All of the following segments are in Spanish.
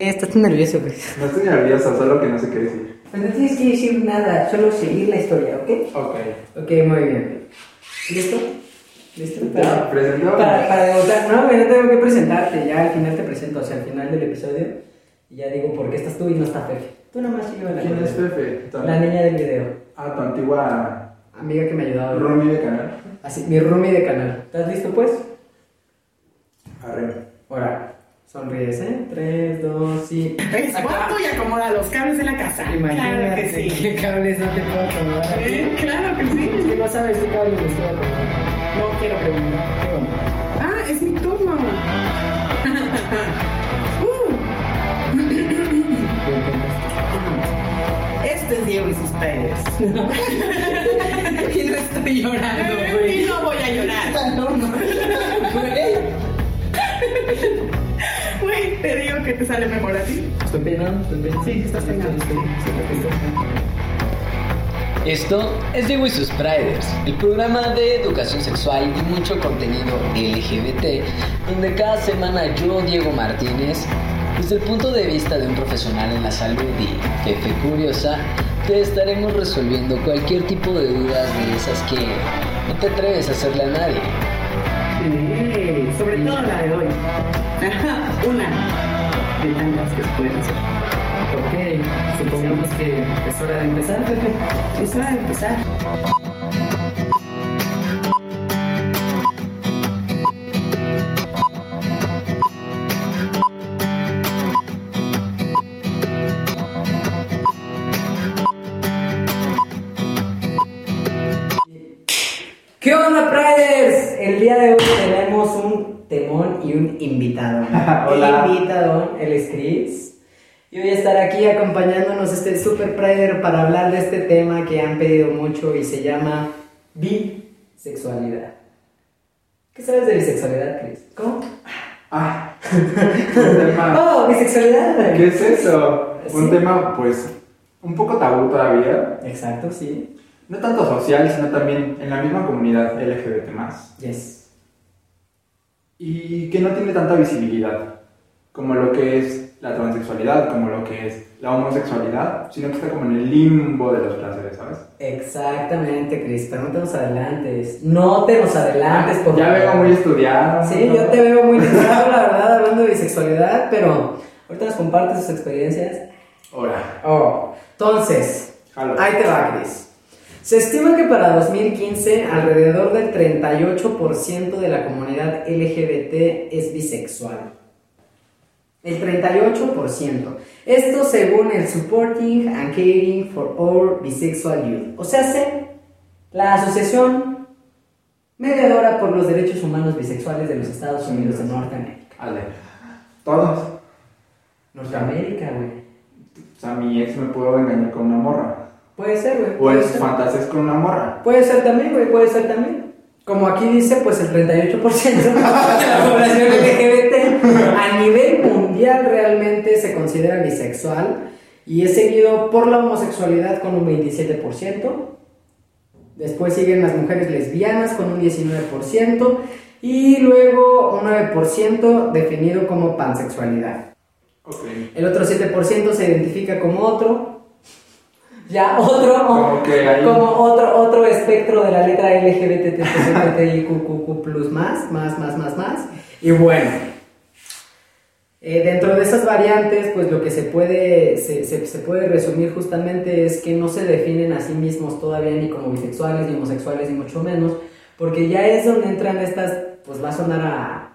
Estás nervioso, güey. No estoy nervioso, solo que no sé qué decir. Pues no tienes que decir nada, solo seguir la historia, ¿ok? Ok. Ok, muy bien. ¿Listo? ¿Listo? Ya, presentó. Para, para debutar. No, güey, no tengo que presentarte. Ya al final te presento, o sea, al final del episodio. Y ya digo por qué estás tú y no está Pepe. Tú nomás sigue la ¿Quién es Pepe? La niña del video. Ah, tu antigua Amiga que me ayudaba. roomie de canal. Así, mi roomie de canal. ¿Estás listo, pues? Arre. Ahora, sonríes, ¿eh? 3, 2, y... Es y acomoda los cables de la casa. Imagínate Claro que sí. qué cables no te puedo acomodar. Eh, Claro que sí. Es que no sabes qué cables me estoy acomodando. No quiero preguntar. ¿Qué onda? Ah, es mi turno. Uh, Este es Diego y sus pedes. Y no estoy llorando, Y no voy a llorar. No, no. Te digo que te sale mejor a ti. Estoy peinando, estoy. Sí, estás peinando. Estoy- estoy- estoy- estoy- Esto es Diego y sus Priders, el programa de educación sexual y mucho contenido LGBT, donde cada semana yo, Diego Martínez, desde el punto de vista de un profesional en la salud y jefe curiosa, te estaremos resolviendo cualquier tipo de dudas de esas que no te atreves a hacerle a nadie. Sobre todo la de hoy. Una de tantas que pueden hacer. Ok, supongamos que es hora de empezar, Pepe. Es hora de empezar. Invitado. Hola. El invitado, él es Chris. Y voy a estar aquí acompañándonos este Super Prider para hablar de este tema que han pedido mucho y se llama bisexualidad. ¿Qué sabes de bisexualidad, Chris? ¿Cómo? Ah, un tema. ¡Oh, bisexualidad! ¿Qué es eso? Un Sí. tema, pues, un poco tabú todavía. Exacto, sí. No tanto social, sino también en la misma comunidad LGBT. Yes. Y que no tiene tanta visibilidad como lo que es la transexualidad, como lo que es la homosexualidad, sino que está como en el limbo de los placeres, ¿sabes? Exactamente, Chris, pero no te nos adelantes. No te nos adelantes, por ya veo muy estudiado. Sí, ¿no? yo te veo muy limitado, la verdad, hablando de bisexualidad, pero ahorita nos compartes sus experiencias. Ahora, Oh, entonces, Jalo. ahí te va, Chris. Se estima que para 2015 alrededor del 38% de la comunidad LGBT es bisexual. El 38%. Esto según el Supporting and Caring for All Bisexual Youth. O sea, se- la asociación mediadora por los derechos humanos bisexuales de los Estados Unidos de Norteamérica. Ale. Todos. Norteamérica, güey. O sea, mi ex me puedo engañar con una morra. Puede ser, güey. O sus ser. fantasías con una morra. Puede ser también, güey, puede ser también. Como aquí dice, pues el 38% de la población LGBT a nivel mundial realmente se considera bisexual y es seguido por la homosexualidad con un 27%. Después siguen las mujeres lesbianas con un 19% y luego un 9% definido como pansexualidad. Ok. El otro 7% se identifica como otro. Ya, otro. Como que hay- como otro, otro espectro de la letra LGBTQQ plus más, más, más, más, más. Y bueno, eh, dentro de esas variantes, pues lo que se puede, se, se- se puede resumir justamente es que no se definen a sí mismos todavía ni como bisexuales, ni homosexuales, ni mucho menos, porque ya es donde entran estas, pues va a sonar a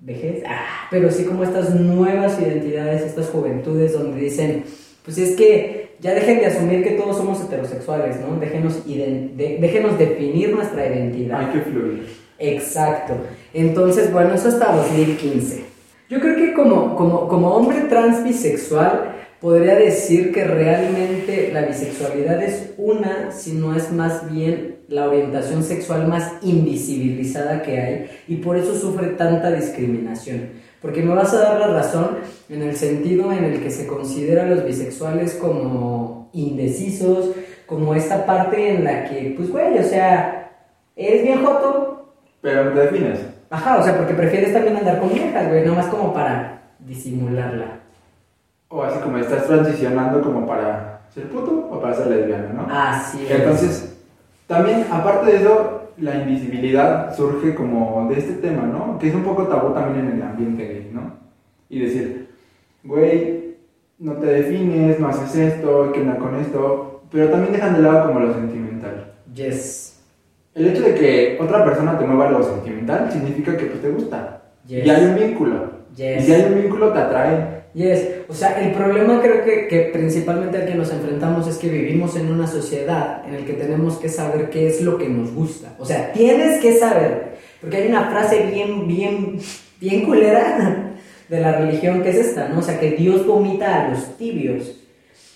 vejez, ah, pero sí como estas nuevas identidades, estas juventudes donde dicen, pues es que ya dejen de asumir que todos somos heterosexuales, ¿no? Déjenos, de- déjenos definir nuestra identidad. Hay que fluir. Exacto. Entonces, bueno, eso hasta 2015. Yo creo que como, como, como hombre trans bisexual podría decir que realmente la bisexualidad es una, si no es más bien la orientación sexual más invisibilizada que hay y por eso sufre tanta discriminación. Porque me vas a dar la razón en el sentido en el que se considera a los bisexuales como indecisos, como esta parte en la que, pues güey, o sea, eres bien joto, Pero no te defines. Ajá, o sea, porque prefieres también andar con viejas, güey, nomás como para disimularla. o así como estás transicionando como para ser puto o para ser lesbiana, ¿no? Así es. Entonces, también, aparte de eso, la invisibilidad surge como de este tema, ¿no? Que es un poco tabú también en el ambiente gay, ¿no? Y decir, güey, no te defines, no haces esto, que onda con esto, pero también dejan de lado como lo sentimental. Yes. El hecho de que otra persona te mueva lo sentimental significa que pues, te gusta. Yes. Y hay un vínculo. Yes. Y si hay un vínculo, te atrae. Yes, o sea, el problema creo que, que principalmente al que nos enfrentamos es que vivimos en una sociedad en el que tenemos que saber qué es lo que nos gusta. O sea, tienes que saber, porque hay una frase bien, bien, bien culera de la religión que es esta, ¿no? O sea, que Dios vomita a los tibios.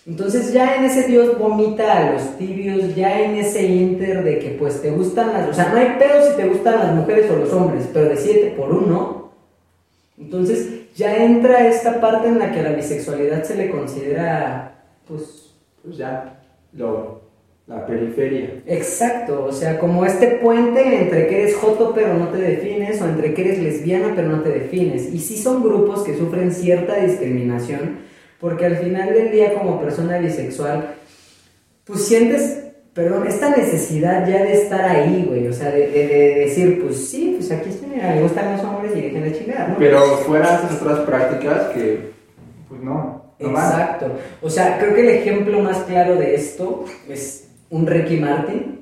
Entonces ya en ese Dios vomita a los tibios, ya en ese inter de que pues te gustan las... O sea, no hay pedo si te gustan las mujeres o los hombres, pero de siete por uno. Entonces ya entra esta parte en la que la bisexualidad se le considera, pues, Pues ya, lo, la periferia. exacto, o sea, como este puente entre que eres joto pero no te defines, o entre que eres lesbiana pero no te defines. Y sí son grupos que sufren cierta discriminación, porque al final del día como persona bisexual, pues sientes, perdón, esta necesidad ya de estar ahí, güey, o sea, de, de- de decir, pues sí, pues aquí estoy, mira, me gustan los hombres y dejen de chingar, ¿no? Pero fuera esas otras prácticas que, pues no, no van. Exacto. O sea, creo que el ejemplo más claro de esto es un Ricky Martin.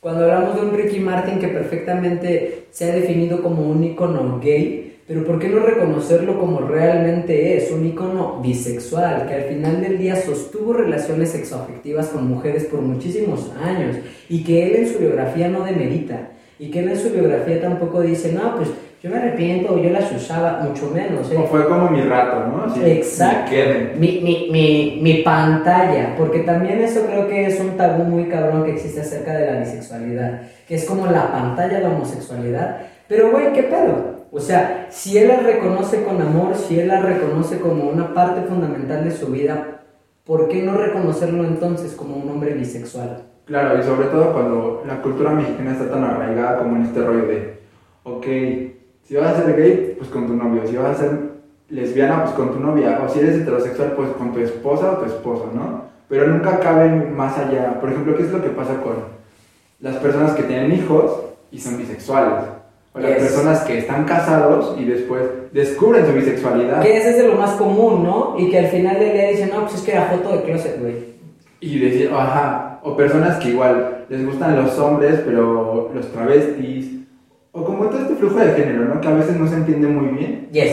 Cuando hablamos de un Ricky Martin que perfectamente se ha definido como un icono gay, pero ¿por qué no reconocerlo como realmente es? Un icono bisexual, que al final del día sostuvo relaciones sexoafectivas con mujeres por muchísimos años y que él en su biografía no demerita. Y que él en su biografía tampoco dice, no, pues yo me arrepiento o yo las usaba, mucho menos. ¿eh? O fue como mi rato, ¿no? Así, Exacto. Mi, mi, mi, mi pantalla, porque también eso creo que es un tabú muy cabrón que existe acerca de la bisexualidad, que es como la pantalla de la homosexualidad. Pero, güey, ¿qué pedo? O sea, si él la reconoce con amor, si él la reconoce como una parte fundamental de su vida, ¿por qué no reconocerlo entonces como un hombre bisexual? Claro, y sobre todo cuando la cultura mexicana está tan arraigada como en este rollo de, ok, si vas a ser gay, pues con tu novio, si vas a ser lesbiana, pues con tu novia, o si eres heterosexual, pues con tu esposa o tu esposo, ¿no? Pero nunca caben más allá. Por ejemplo, ¿qué es lo que pasa con las personas que tienen hijos y son bisexuales? O las personas que están casados y después descubren su bisexualidad. Que ese es de lo más común, ¿no? Y que al final del día dicen, no, pues es que era foto de closet, güey. Y decir, ajá, o personas que igual les gustan los hombres, pero los travestis, o como todo este flujo de género, ¿no? Que a veces no se entiende muy bien. Yes.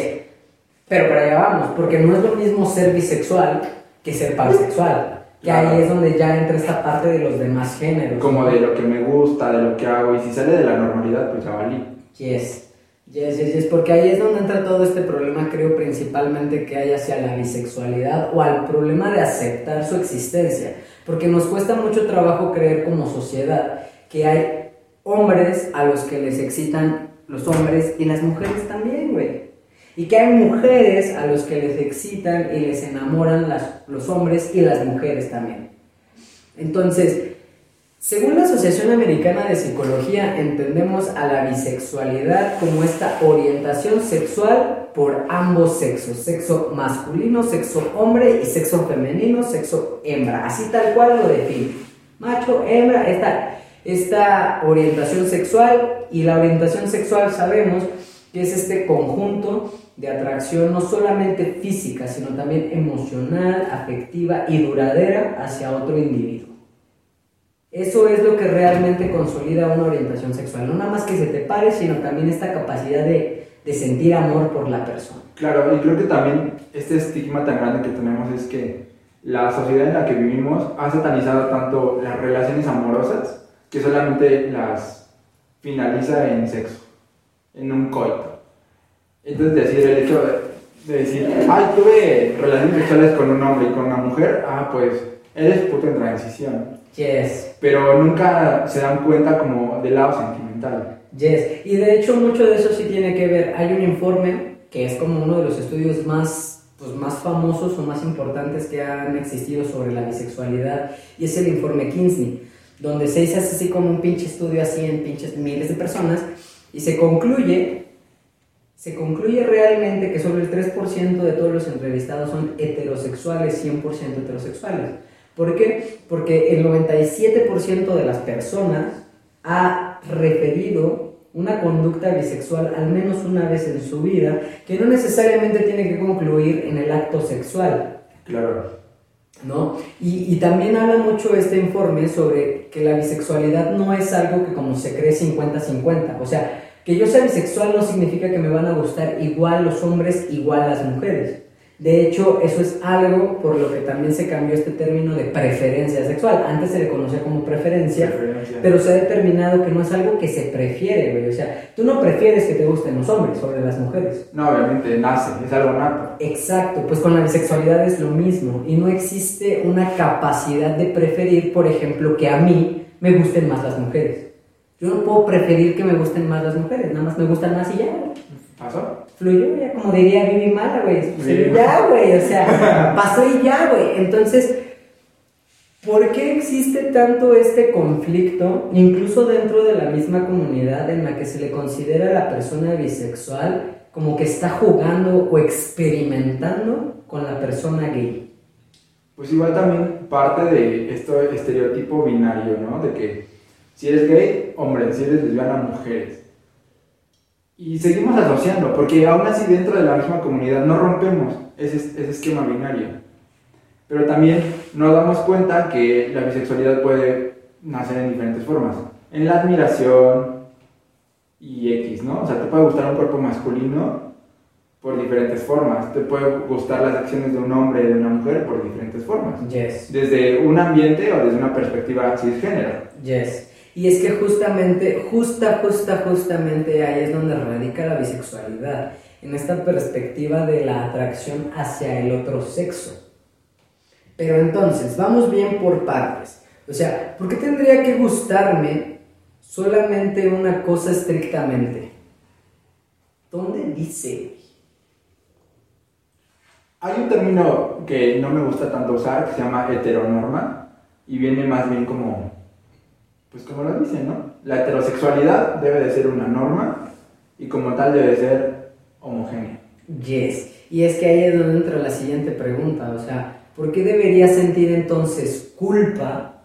Pero para allá vamos, porque no es lo mismo ser bisexual que ser pansexual. Que Claro. ahí es donde ya entra esta parte de los demás géneros. Como ¿no? de lo que me gusta, de lo que hago, y si sale de la normalidad, pues ya valí. Yes. Yes, yes, yes, porque ahí es donde entra todo este problema, creo principalmente que hay hacia la bisexualidad o al problema de aceptar su existencia, porque nos cuesta mucho trabajo creer como sociedad que hay hombres a los que les excitan los hombres y las mujeres también, güey. Y que hay mujeres a los que les excitan y les enamoran las- los hombres y las mujeres también. Entonces, según la Asociación Americana de Psicología, entendemos a la bisexualidad como esta orientación sexual por ambos sexos, sexo masculino, sexo hombre y sexo femenino, sexo hembra, así tal cual lo define. Macho, hembra, esta, esta orientación sexual y la orientación sexual sabemos que es este conjunto de atracción no solamente física, sino también emocional, afectiva y duradera hacia otro individuo. Eso es lo que realmente consolida una orientación sexual. No nada más que se te pare, sino también esta capacidad de, de sentir amor por la persona. Claro, y creo que también este estigma tan grande que tenemos es que la sociedad en la que vivimos ha satanizado tanto las relaciones amorosas que solamente las finaliza en sexo, en un coito. Entonces decir el hecho de, de decir, ay, tuve relaciones sexuales con un hombre y con una mujer, ah, pues eres puto en transición. Yes, Pero nunca se dan cuenta como del lado sentimental. yes. Y de hecho mucho de eso sí tiene que ver. Hay un informe que es como uno de los estudios más, pues, más famosos o más importantes que han existido sobre la bisexualidad y es el informe Kinsey, donde se hizo así como un pinche estudio así en pinches miles de personas y se concluye se concluye realmente que solo el 3% de todos los entrevistados son heterosexuales, 100% heterosexuales. ¿Por qué? Porque el 97% de las personas ha referido una conducta bisexual al menos una vez en su vida, que no necesariamente tiene que concluir en el acto sexual. Claro. ¿no? Y, y, también habla mucho este informe sobre que la bisexualidad no es algo que como se cree 50-50, o sea, que yo sea bisexual no significa que me van a gustar igual los hombres, igual las mujeres. De hecho, eso es algo por lo que también se cambió este término de preferencia sexual. Antes se le conocía como preferencia, Preferencia. pero se ha determinado que no es algo que se prefiere, güey. O sea, tú no prefieres que te gusten los hombres sobre las mujeres. No, obviamente nace, es algo nato. Exacto, pues con la bisexualidad es lo mismo. Y no existe una capacidad de preferir, por ejemplo, que a mí me gusten más las mujeres. Yo no puedo preferir que me gusten más las mujeres, nada más me gustan más y ya. ¿Pasó? Fluyó, ya como diría Vivi Mala, güey. Sí. Ya, güey. O sea, pasó y ya, güey. Entonces, ¿por qué existe tanto este conflicto, incluso dentro de la misma comunidad en la que se le considera a la persona bisexual como que está jugando o experimentando con la persona gay? Pues igual también parte de este estereotipo binario, ¿no? De que si eres gay, hombre, si eres lesbiana, mujeres. Y seguimos asociando, porque aún así dentro de la misma comunidad no rompemos ese, ese esquema binario. Pero también nos damos cuenta que la bisexualidad puede nacer en diferentes formas. En la admiración y X, ¿no? O sea, te puede gustar un cuerpo masculino por diferentes formas. Te puede gustar las acciones de un hombre y de una mujer por diferentes formas. Yes. Desde un ambiente o desde una perspectiva cisgénero. Yes. Y es que justamente, justa, justa, justamente ahí es donde radica la bisexualidad, en esta perspectiva de la atracción hacia el otro sexo. Pero entonces, vamos bien por partes. O sea, ¿por qué tendría que gustarme solamente una cosa estrictamente? ¿Dónde dice? Hay un término que no me gusta tanto usar que se llama heteronorma y viene más bien como, pues como lo dicen, ¿no? La heterosexualidad debe de ser una norma y como tal debe ser homogénea. Yes. Y es que ahí es donde entra la siguiente pregunta, o sea, ¿por qué debería sentir entonces culpa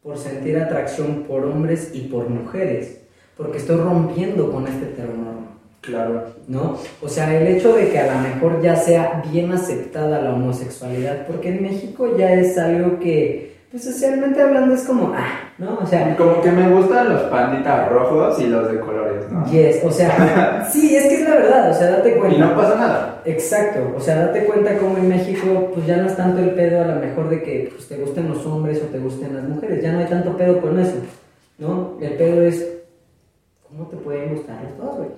por sentir atracción por hombres y por mujeres? Porque estoy rompiendo con este heteronorma, Claro. ¿no? O sea, el hecho de que a lo mejor ya sea bien aceptada la homosexualidad, porque en México ya es algo que, pues socialmente hablando es como, ah, ¿no? O sea, Como que me gustan los panditas rojos y los de colores, ¿no? yes, o sea, sí, es que es la verdad, o sea, date cuenta. Y no pasa nada. Exacto, o sea, date cuenta cómo en México pues ya no es tanto el pedo a lo mejor de que pues, te gusten los hombres o te gusten las mujeres, ya no hay tanto pedo con eso, ¿no? El pedo es cómo te pueden gustar los dos, güey.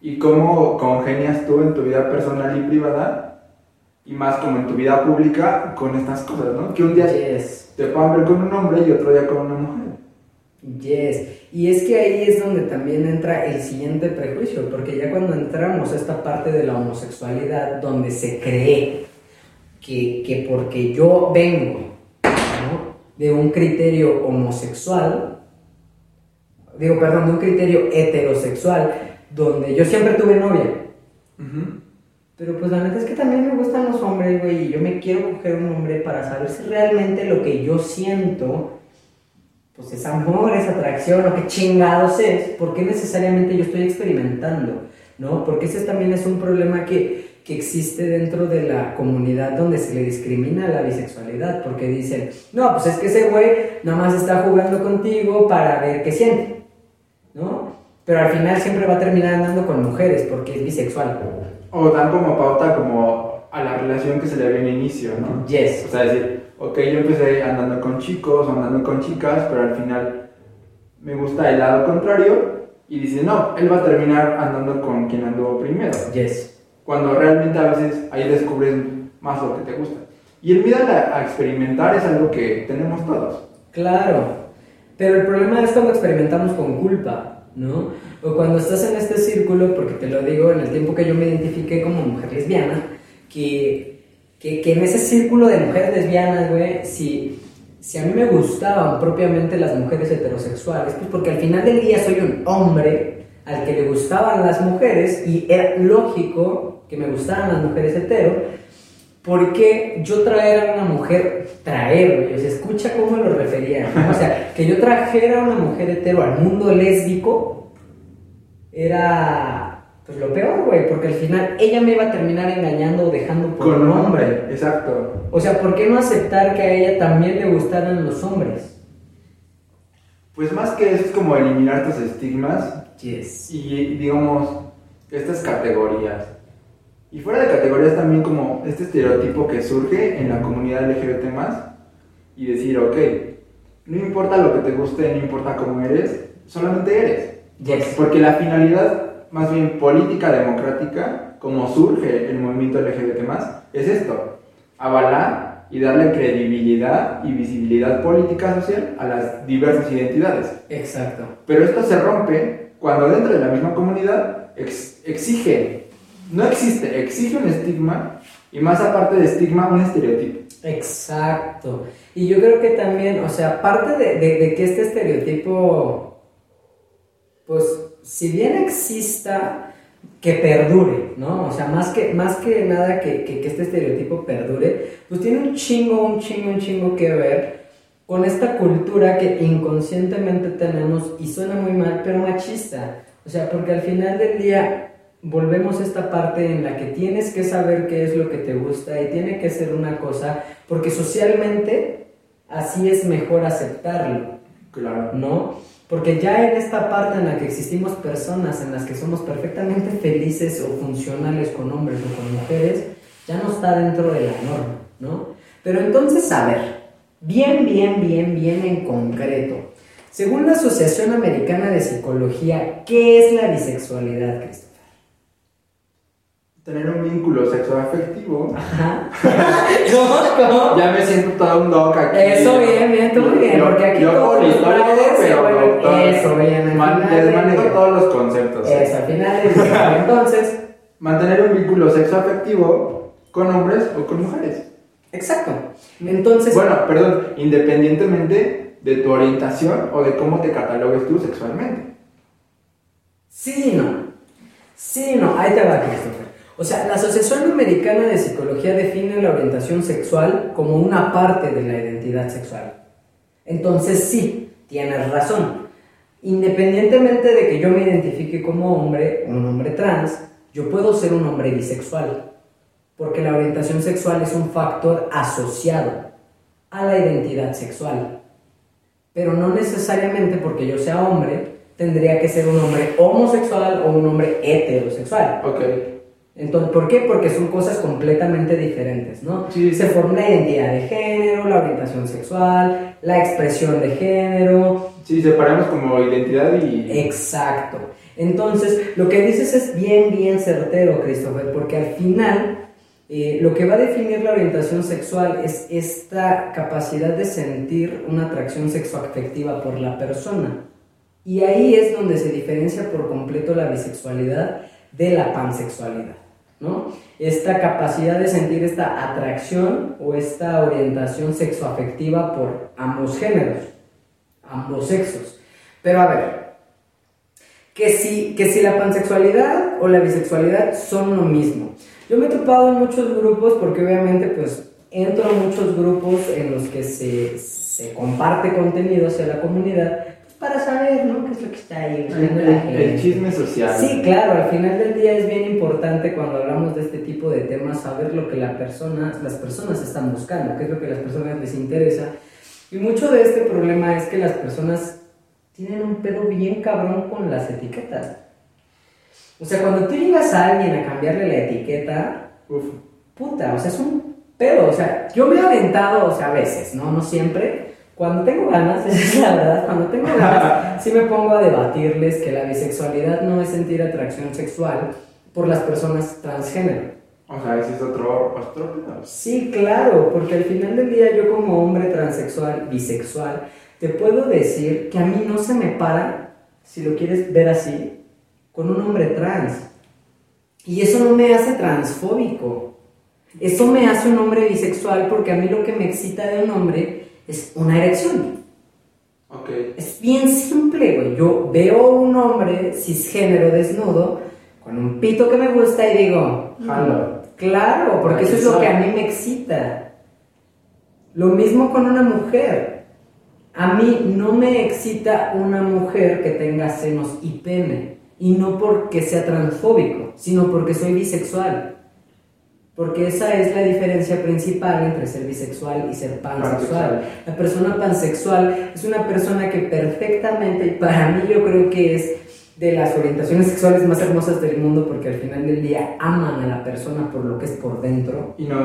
¿Y cómo congenias tú en tu vida personal y privada? Y más como en tu vida pública con estas cosas, ¿no? Que un día Yes, te puedan ver con un hombre y otro día con una mujer. yes. Y es que ahí es donde también entra el siguiente prejuicio, porque ya cuando entramos a esta parte de la homosexualidad, donde se cree que, que porque yo vengo ¿no? de un criterio homosexual, digo, perdón, de un criterio heterosexual, donde yo siempre tuve novia. Pero pues la neta es que también me gustan los yo me quiero coger un hombre para saber si realmente lo que yo siento, pues es amor, es atracción, o qué chingados es, porque necesariamente yo estoy experimentando, ¿no? Porque ese también es un problema que, que existe dentro de la comunidad donde se le discrimina la bisexualidad, porque dicen, no, pues es que ese güey nada más está jugando contigo para ver qué siente, ¿no? Pero al final siempre va a terminar andando con mujeres porque es bisexual. O dan como pauta como a la relación que se le ve en inicio, ¿no? Yes. O sea, decir, ok, yo empecé andando con chicos andando con chicas, pero al final me gusta el lado contrario y dice, no, él va a terminar andando con quien anduvo primero. Yes. Cuando realmente a veces ahí descubres más lo que te gusta. Y el miedo a, a experimentar es algo que tenemos todos. Claro, pero el problema es cuando experimentamos con culpa, ¿no? O cuando estás en este círculo, porque te lo digo, en el tiempo que yo me identifiqué como mujer lesbiana, que, que, que en ese círculo de mujeres lesbianas, güey, si, si a mí me gustaban propiamente las mujeres heterosexuales, pues porque al final del día soy un hombre, al que le gustaban las mujeres y era lógico que me gustaran las mujeres hetero, porque yo traer a una mujer, traer, o sea, escucha cómo lo refería, o sea, que yo trajera a una mujer hetero al mundo lésbico era pues lo peor, güey, porque al final ella me iba a terminar engañando o dejando por Con un hombre. hombre, exacto. O sea, ¿por qué no aceptar que a ella también le gustaran los hombres? Pues más que eso es como eliminar tus estigmas Yes. y digamos estas categorías. Y fuera de categorías también como este estereotipo que surge en la comunidad LGBT y decir, ok, no importa lo que te guste, no importa cómo eres, solamente eres. Yes. Porque la finalidad, más bien política democrática, como surge el movimiento LGBT es esto, avalar y darle credibilidad y visibilidad política social a las diversas identidades. Exacto. Pero esto se rompe cuando dentro de la misma comunidad ex- exige, no existe, exige un estigma y más aparte de estigma, un estereotipo. Exacto. Y yo creo que también, o sea, aparte de, de- de que este estereotipo, pues, si bien exista, que perdure, ¿no? O sea, más que, más que nada que, que- que este estereotipo perdure, pues tiene un chingo, un chingo, un chingo que ver con esta cultura que inconscientemente tenemos y suena muy mal, pero machista. O sea, porque al final del día volvemos a esta parte en la que tienes que saber qué es lo que te gusta y tiene que ser una cosa, porque socialmente así es mejor aceptarlo, Claro. ¿no? Porque ya en esta parte en la que existimos personas en las que somos perfectamente felices o funcionales con hombres o con mujeres, ya no está dentro de la norma, ¿no? Pero entonces, a ver, bien, bien, bien, bien en concreto. Según la Asociación Americana de Psicología, ¿qué es la bisexualidad, Christopher? Tener un vínculo sexoafectivo. Ajá. ¿Cómo? Ya me siento todo un doc aquí. Eso, bien, bien, tú muy bien, Yo- porque aquí yo se pero vuelven- doctor. eso, bien, Man- les manejo todos los conceptos. Eso, al final día. Entonces, Mantener un vínculo sexoafectivo con hombres o con mujeres. exacto. Entonces, Bueno, perdón, independientemente de tu orientación o de cómo te catalogues tú sexualmente. Sí y no. Sí y no. Ahí te va, Christopher. O sea, la Asociación Americana de Psicología define la orientación sexual como una parte de la identidad sexual. Entonces, sí, tienes razón. Independientemente de que yo me identifique como hombre, un hombre trans, yo puedo ser un hombre bisexual. Porque la orientación sexual es un factor asociado a la identidad sexual. Pero no necesariamente porque yo sea hombre, tendría que ser un hombre homosexual o un hombre heterosexual. Ok. Entonces, ¿por qué? Porque son cosas completamente diferentes, ¿no? Sí. Se forma la identidad de género, la orientación sexual, la expresión de género. Sí, separamos como identidad y... Exacto. Entonces, lo que dices es bien, bien certero, Christopher, porque al final eh, lo que va a definir la orientación sexual es esta capacidad de sentir una atracción sexoafectiva por la persona. Y ahí es donde se diferencia por completo la bisexualidad de la pansexualidad, ¿no? Esta capacidad de sentir esta atracción o esta orientación sexoafectiva por ambos géneros, ambos sexos. Pero a ver, que si, que si la pansexualidad o la bisexualidad son lo mismo. Yo me he topado en muchos grupos porque obviamente pues entro a muchos grupos en los que se, se comparte contenido hacia la comunidad para saber, ¿no? ¿Qué es lo que está ahí? El, el- chisme social. Sí, claro, al final del día es bien importante cuando hablamos de este tipo de temas saber lo que la persona, las personas están buscando, qué es lo que a las personas les interesa. Y mucho de este problema es que las personas tienen un pedo bien cabrón con las etiquetas. O sea, cuando tú llegas a alguien a cambiarle la etiqueta, Uf. puta, o sea, es un pedo. O sea, yo me he aventado, o sea, a veces, ¿no? No siempre. Cuando tengo ganas, esa es la verdad, cuando tengo ganas, sí me pongo a debatirles que la bisexualidad no es sentir atracción sexual por las personas transgénero. O sea, ese es otro... otro. Sí, claro, porque al final del día yo como hombre transexual, bisexual, te puedo decir que a mí no se me para, si lo quieres ver así, con un hombre trans. Y eso no me hace transfóbico. Eso me hace un hombre bisexual porque a mí lo que me excita de un hombre es una erección. Ok. Es bien simple, güey. Yo veo un hombre cisgénero desnudo con un pito que me gusta y digo, Jalo. Claro, porque eso es lo que a mí me excita. Lo mismo con una mujer. A mí no me excita una mujer que tenga senos y pene. Y no porque sea transfóbico, sino porque soy bisexual. Porque esa es la diferencia principal entre ser bisexual y ser pansexual. La persona pansexual es una persona que perfectamente, y para mí yo creo que es de las orientaciones sexuales más hermosas del mundo porque al final del día aman a la persona por lo que es por dentro. Y no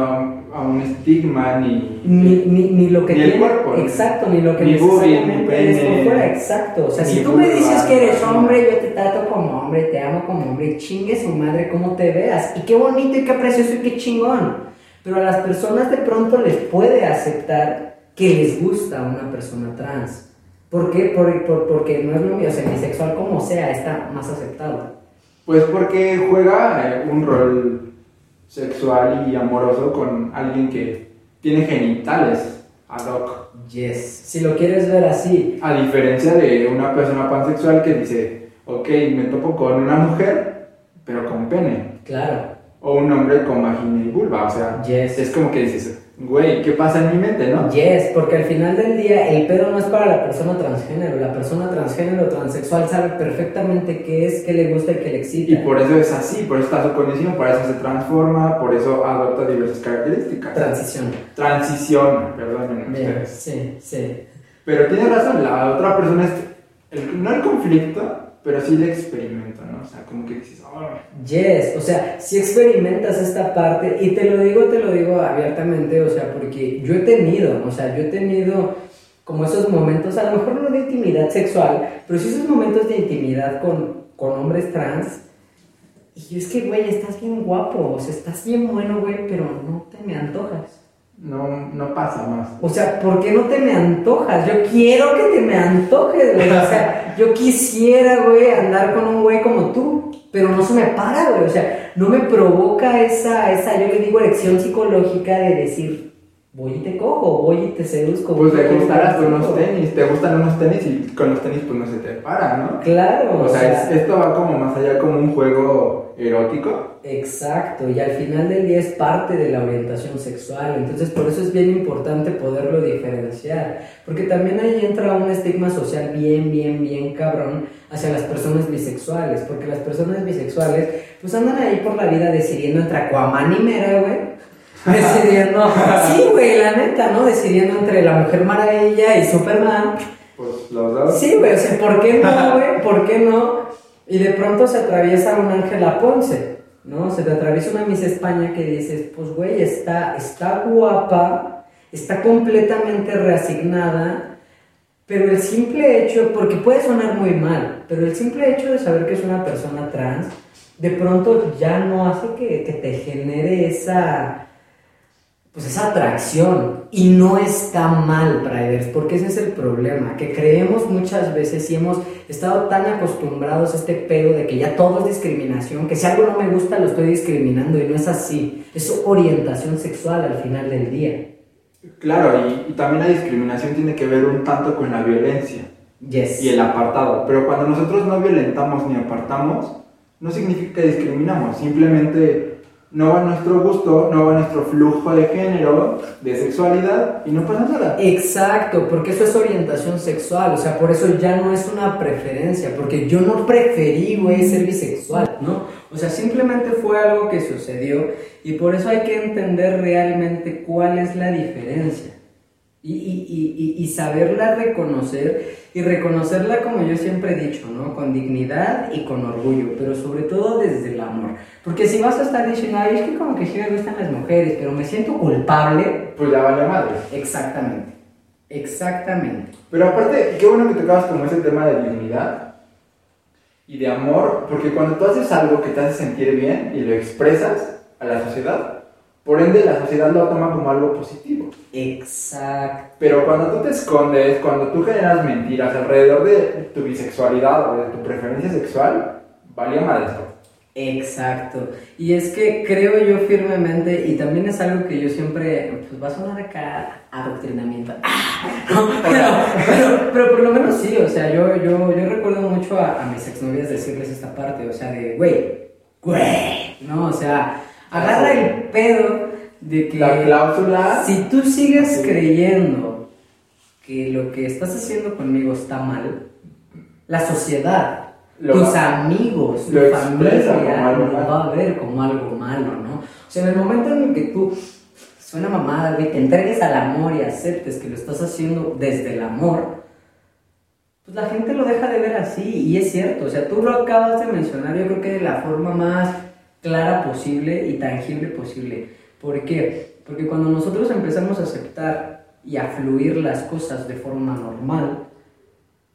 a un estigma ni. Ni, ni, ni lo que Ni el tiene, cuerpo, ni- exacto, ni lo que ni necesariamente ni es por fuera, exacto. O sea, si tú me dices que eres hombre, yo te trato como hombre, te amo como hombre, chingue su madre como te veas. Y qué bonito y qué precioso y qué chingón. Pero a las personas de pronto les puede aceptar que les gusta una persona trans. ¿Por qué? Por- por- porque no es lo mío, o sea, bisexual como sea, está más aceptado. Pues porque juega eh, un rol sexual y amoroso con alguien que tiene genitales ad hoc. Yes. Si lo quieres ver así, A diferencia de una persona pansexual que dice, ok, me topo con una mujer, pero con pene. claro. O un hombre con vagina y vulva. O sea, Yes. es como que dices, güey, ¿qué pasa en mi mente, no? Yes, porque al final del día el pedo no es para la persona transgénero. La persona transgénero transexual sabe perfectamente qué es, qué le gusta y qué le excita. Y por eso es así, por eso está su condición, por eso se transforma, por eso adopta diversas características. Transición. Transiciona, perdonen Bien, ustedes. sí, sí. Pero tiene razón, la otra persona es, el- no el conflicto, pero sí el experimento, ¿no? O sea, como que dices, oh, Yes, o sea, si experimentas esta parte, y te lo digo, te lo digo abiertamente, o sea, porque yo he tenido, o sea, yo he tenido como esos momentos, a lo mejor no de intimidad sexual, pero sí esos momentos de intimidad con, con hombres trans. Y yo es que, güey, estás bien guapo, o sea, estás bien bueno, güey, pero no te me antojas. No, no pasa más. O sea, ¿por qué no te me antojas? Yo quiero que te me antojes, güey. O sea, yo quisiera, güey, andar con un güey como tú, pero no se me para, güey. O sea, no me provoca esa, esa, yo le digo, elección psicológica de decir, voy y te cojo, voy y te seduzco. Pues te gustarás seduzco. unos tenis, te gustan unos tenis y con los tenis pues no se te para, ¿no? Claro, O sea, es- esto va como más allá como un juego erótico. Exacto, y al final del día es parte de la orientación sexual, entonces por eso es bien importante poderlo diferenciar, porque también ahí entra un estigma social bien, bien, bien cabrón hacia las personas bisexuales, porque las personas bisexuales pues andan ahí por la vida decidiendo entre Aquaman y Mera, güey, decidiendo, sí, güey, la neta, ¿no? Decidiendo entre la Mujer Maravilla y Superman, Pues los dos. Sí, güey, o sea, ¿por qué no, güey? ¿Por qué no? Y de pronto se atraviesa un Ángela Ponce, ¿no? Se te atraviesa una Miss España que dices, pues, güey, está, está guapa, está completamente reasignada, pero el simple hecho, porque puede sonar muy mal, pero el simple hecho de saber que es una persona trans, de pronto ya no hace que, que te genere esa, pues esa atracción y no está mal, Priders, porque ese es el problema, que creemos muchas veces y hemos estado tan acostumbrados a este pedo de que ya todo es discriminación, que si algo no me gusta lo estoy discriminando y no es así, es orientación sexual al final del día. Claro, y, y también la discriminación tiene que ver un tanto con la violencia Yes. y el apartado. Pero cuando nosotros no violentamos ni apartamos, no significa que discriminamos, simplemente no va nuestro gusto, no va nuestro flujo de género, de sexualidad y no pasa nada. Exacto, porque eso es orientación sexual, o sea, por eso ya no es una preferencia, porque yo no preferí, ser bisexual, ¿no? O sea, simplemente fue algo que sucedió y por eso hay que entender realmente cuál es la diferencia y, y- y- y- saberla reconocer y reconocerla como yo siempre he dicho, ¿no? Con dignidad y con orgullo, pero sobre todo desde el amor. Porque si vas a estar diciendo, ay, es que como que sí me gustan las mujeres, pero me siento culpable, Pues ya vale madre. Exactamente. Exactamente. Pero aparte, qué bueno que tocabas como ese tema de dignidad y de amor, porque cuando tú haces algo que te hace sentir bien y lo expresas a la sociedad, por ende la sociedad lo toma como algo positivo. Exacto. Pero cuando tú te escondes, cuando tú generas mentiras alrededor de tu bisexualidad o de tu preferencia sexual, valió madre. Exacto. Y es que creo yo firmemente, y también es algo que yo siempre, pues va a sonar acá adoctrinamiento. No, pero, pero, pero por lo menos sí, o sea, yo, yo, yo recuerdo mucho a, a mis exnovias decirles esta parte, o sea, de, güey, güey, ¿no? O sea, agarra el pedo de que La cláusula. si tú sigues Sí. creyendo que lo que estás haciendo conmigo está mal, la sociedad, Lo tus va- amigos, tu familia lo va a ver como algo malo, ¿no? O sea, en el momento en el que tú suena mamada, güey, te entregues al amor y aceptes que lo estás haciendo desde el amor, pues la gente lo deja de ver así, y es cierto, o sea, tú lo acabas de mencionar, yo creo que de la forma más clara posible y tangible posible. ¿Por qué? Porque cuando nosotros empezamos a aceptar y a fluir las cosas de forma normal,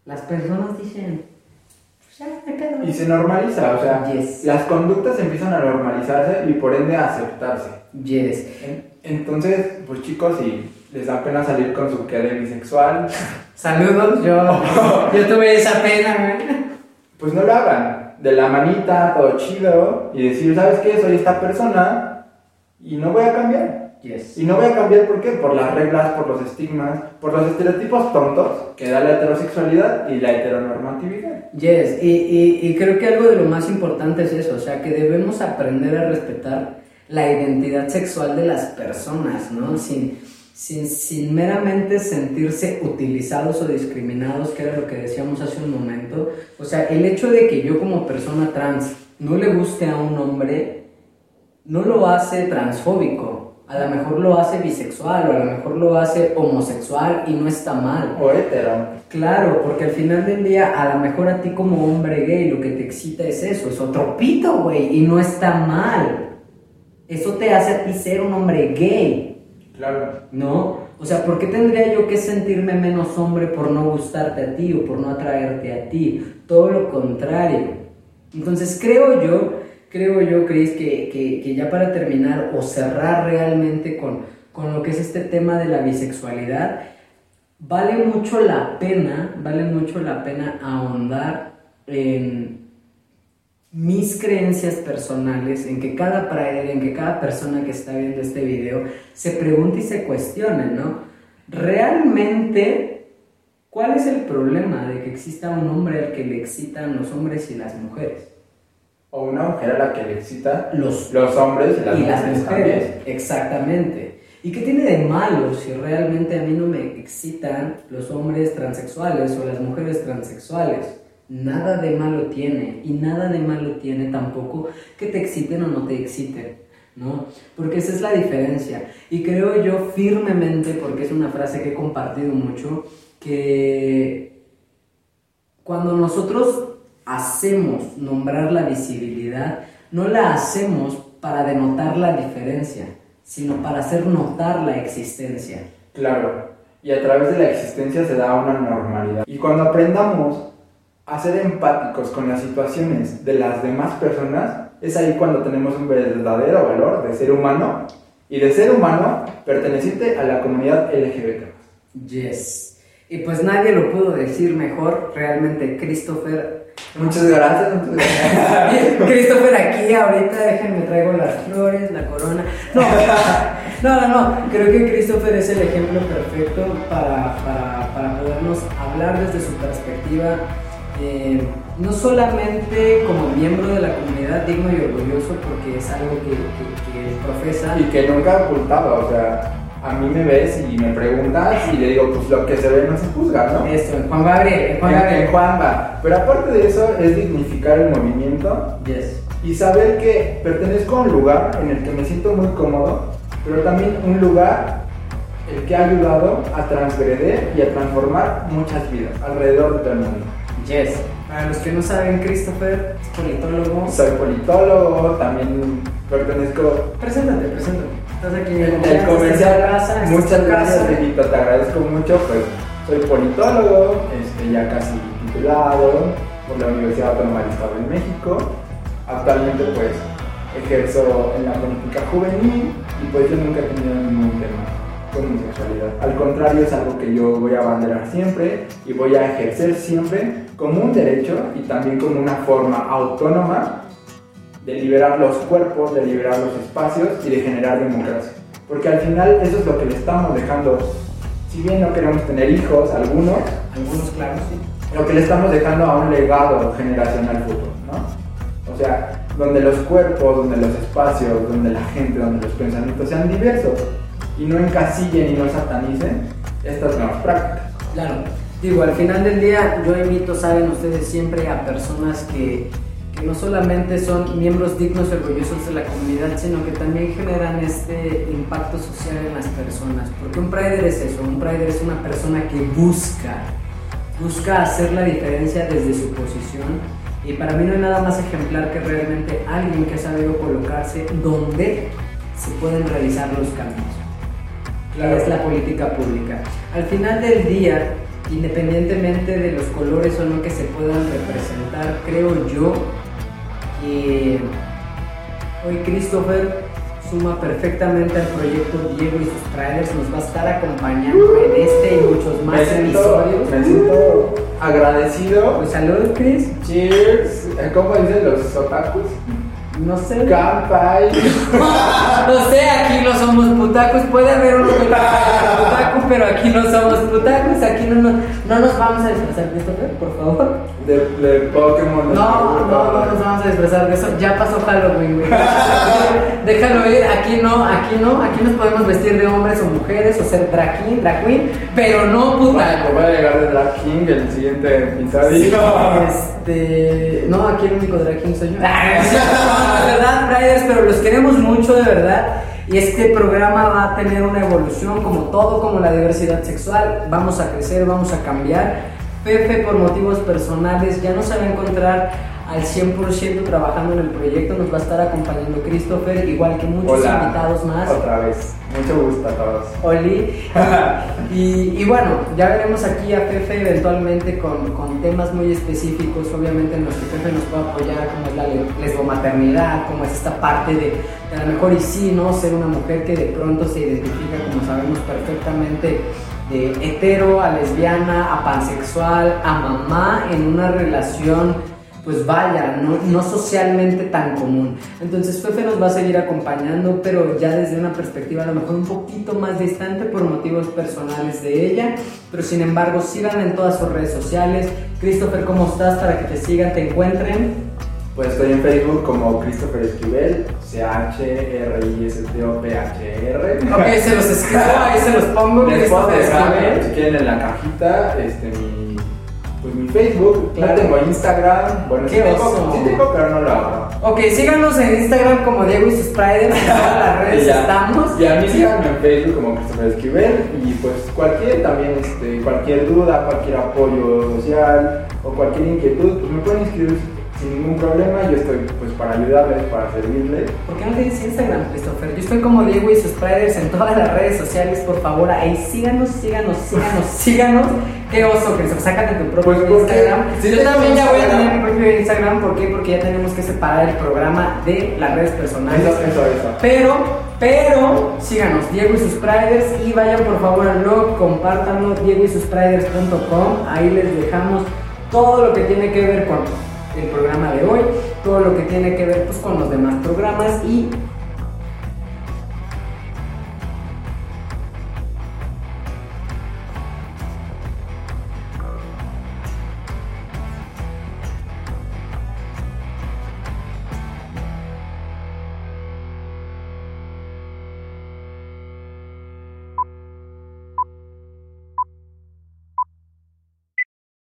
las personas dicen, pues ya, hay pedo". Y se normaliza, o sea, Yes. las conductas empiezan a normalizarse y por ende a aceptarse. Yes. En- Entonces, pues chicos, si les da pena salir con su quede bisexual, Saludos, yo, yo tuve esa pena, güey. pues no lo hagan. De la manita, todo chido, y decir, ¿sabes qué? Soy esta persona y no voy a cambiar. Yes. Y no voy a cambiar, ¿por qué? Por las reglas, por los estigmas, por los estereotipos tontos que da la heterosexualidad y la heteronormatividad. Yes, y, y, y creo que algo de lo más importante es eso, o sea, que debemos aprender a respetar la identidad sexual de las personas, ¿no? Sin, sin, sin meramente sentirse utilizados o discriminados, que era lo que decíamos hace un momento. O sea, el hecho de que yo como persona trans no le guste a un hombre, no lo hace transfóbico. A lo mejor lo hace bisexual o a lo mejor lo hace homosexual y no está mal. O hetero. Claro, porque al final del día, a lo mejor a ti como hombre gay lo que te excita es eso, es otro pito, güey, y no está mal. Eso te hace a ti ser un hombre gay, Claro. ¿no? O sea, ¿por qué tendría yo que sentirme menos hombre por no gustarte a ti o por no atraerte a ti? Todo lo contrario. Entonces creo yo, creo yo, Chris, que, que, que ya para terminar o cerrar realmente con, con lo que es este tema de la bisexualidad, vale mucho la pena, vale mucho la pena ahondar en mis creencias personales, en que cada prayer, en que cada persona que está viendo este video se pregunte y se cuestione, ¿no? Realmente, ¿cuál es el problema de que exista un hombre al que le excitan los hombres y las mujeres? O una mujer a la que le excita Los los hombres y las y las mujeres mujeres, también. exactamente. ¿Y qué tiene de malo si realmente a mí no me excitan los hombres transexuales o las mujeres transexuales? Nada de malo tiene y nada de malo tiene tampoco que te exciten o no te exciten, ¿no? Porque esa es la diferencia. Y creo yo firmemente, porque es una frase que he compartido mucho, que cuando nosotros hacemos nombrar la visibilidad, no la hacemos para denotar la diferencia, sino para hacer notar la existencia. Claro. Y a través de la existencia se da una normalidad. Y cuando aprendamos a ser empáticos con las situaciones de las demás personas, es ahí cuando tenemos un verdadero valor de ser humano y de ser humano perteneciente a la comunidad LGBT. Yes. Y pues nadie lo pudo decir mejor, realmente Christopher. Muchas gracias. muchas gracias. Christopher aquí ahorita, déjenme traigo las flores, la corona. No, no, no, no. Creo que Christopher es el ejemplo perfecto para, para, para podernos hablar desde su perspectiva, eh, no solamente como miembro de la comunidad digno y orgulloso, porque es algo que, que, que profesa. Y que nunca he ocultado, o sea, a mí me ves y me preguntas y le digo, pues lo que se ve no se juzga, ¿no? Esto, en Juan Gabriel, en Juan En- Gabriel. en Juanba. Pero aparte de eso, es dignificar el movimiento Yes. y saber que pertenezco a un lugar en el que me siento muy cómodo, pero también un lugar el que ha ayudado a transgreder y a transformar muchas vidas alrededor de todo el mundo. Yes. Para los que no saben, Christopher es politólogo. Soy politólogo, también pertenezco Preséntate, preséntate. Estás aquí el, el comercial. casa, Muchas gracias. Riquito, te agradezco mucho. Pues soy politólogo, este, ya casi titulado por la Universidad Autónoma del Estado de México. Actualmente, pues ejerzo en la política juvenil y pues yo nunca he tenido ningún tema con mi sexualidad. Al contrario, es algo que yo voy a abanderar siempre y voy a ejercer siempre como un derecho y también como una forma autónoma de liberar los cuerpos, de liberar los espacios y de generar democracia. Porque al final eso es lo que le estamos dejando. Si bien no queremos tener hijos, algunos, Algunos, claro, sí. lo que le estamos dejando a un legado generacional futuro, ¿no? O sea, donde los cuerpos, donde los espacios, donde la gente, donde los pensamientos sean diversos y no encasillen y no satanicen estas nuevas prácticas. Claro. Digo, al final del día yo invito, saben ustedes, siempre a personas que, que no solamente son miembros dignos y orgullosos de la comunidad, sino que también generan este impacto social en las personas. Porque un Prider es eso, un Prider es una persona que busca, busca hacer la diferencia desde su posición. Y para mí no hay nada más ejemplar que realmente alguien que ha sabido colocarse donde se pueden realizar los cambios. Claro. Es la política pública. Al final del día, independientemente de los colores o no que se puedan representar, creo yo que hoy Christopher suma perfectamente al proyecto Diego y sus trailers, nos va a estar acompañando en este y muchos más me siento, episodios. me siento agradecido. Pues salud, Chris. Cheers. ¿Cómo dicen los otakus? No sé. Kampai. No sé, aquí no somos putacos. Puede haber uno que no sea putaco, pero aquí no somos putacos. Aquí no nos, no nos vamos a disfrazar, Christopher, por favor. De, de Pokémon. No, no, no nos vamos a disfrazar de eso. Ya pasó Halloween, güey. Déjalo ir. Aquí no, aquí no. Aquí nos podemos vestir de hombres o mujeres o ser drag king, drag queen, pero no Bueno, putaco. voy a llegar de Drag King el siguiente episodio. Este. No, aquí el único drag king soy yo. De verdad, Riders, pero los queremos mucho, de verdad. Y este programa va a tener una evolución, como todo, como la diversidad sexual. Vamos a crecer, vamos a cambiar. Pepe, por motivos personales, ya no se va a encontrar al 100% trabajando en el proyecto. Nos va a estar acompañando Christopher, igual que muchos Hola. invitados más. Otra vez. Mucho gusto a todos. Oli. Y, y bueno, ya veremos aquí a Fefe eventualmente con, con temas muy específicos, obviamente en los que Fefe nos puede apoyar, como es la le- lesbomaternidad, como es esta parte de, de a lo mejor y sí, ¿no? Ser una mujer que de pronto se identifica, como sabemos perfectamente, de hetero a lesbiana, a pansexual, a mamá en una relación pues vaya, no, no socialmente tan común. Entonces Fefe nos va a seguir acompañando, pero ya desde una perspectiva a lo mejor un poquito más distante por motivos personales de ella. Pero sin embargo, síganla en todas sus redes sociales. Christopher, ¿cómo estás? Para que te sigan, te encuentren. Pues estoy en Facebook como Christopher Esquivel, C-H-R-I-S-T-O-P-H-R. Ok, se los escribo, ahí se los pongo. Les Esquivel. si quieren, en la cajita, este, mi, Facebook. Claro. No tengo Instagram. Bueno, sí tengo, sí tengo, pero no lo hago. Ok, síganos en Instagram como Diego y sus. En todas las redes ya. estamos. Y a mí síganme en Facebook como Christopher Esquivel y pues cualquier también este, cualquier duda, cualquier apoyo social o cualquier inquietud, pues me pueden escribir sin ningún problema, yo estoy pues para ayudarles, para servirles. ¿Por qué no tienes Instagram, Christopher? Yo estoy como Diego y sus Priders en todas las redes sociales, por favor, ahí síganos, síganos, síganos, síganos. Qué oso, Christopher, sácate tu propio Pues, Instagram. si Yo también ya voy a tener mi propio Instagram, ¿por qué? Porque ya tenemos que separar el programa de las redes personales. Eso, eso, eso. Pero, pero, síganos, Diego y sus Priders y vayan por favor al blog, compártanlo, diego y sus ahí les dejamos todo lo que tiene que ver con el programa de hoy, todo lo que tiene que ver pues, con los demás programas y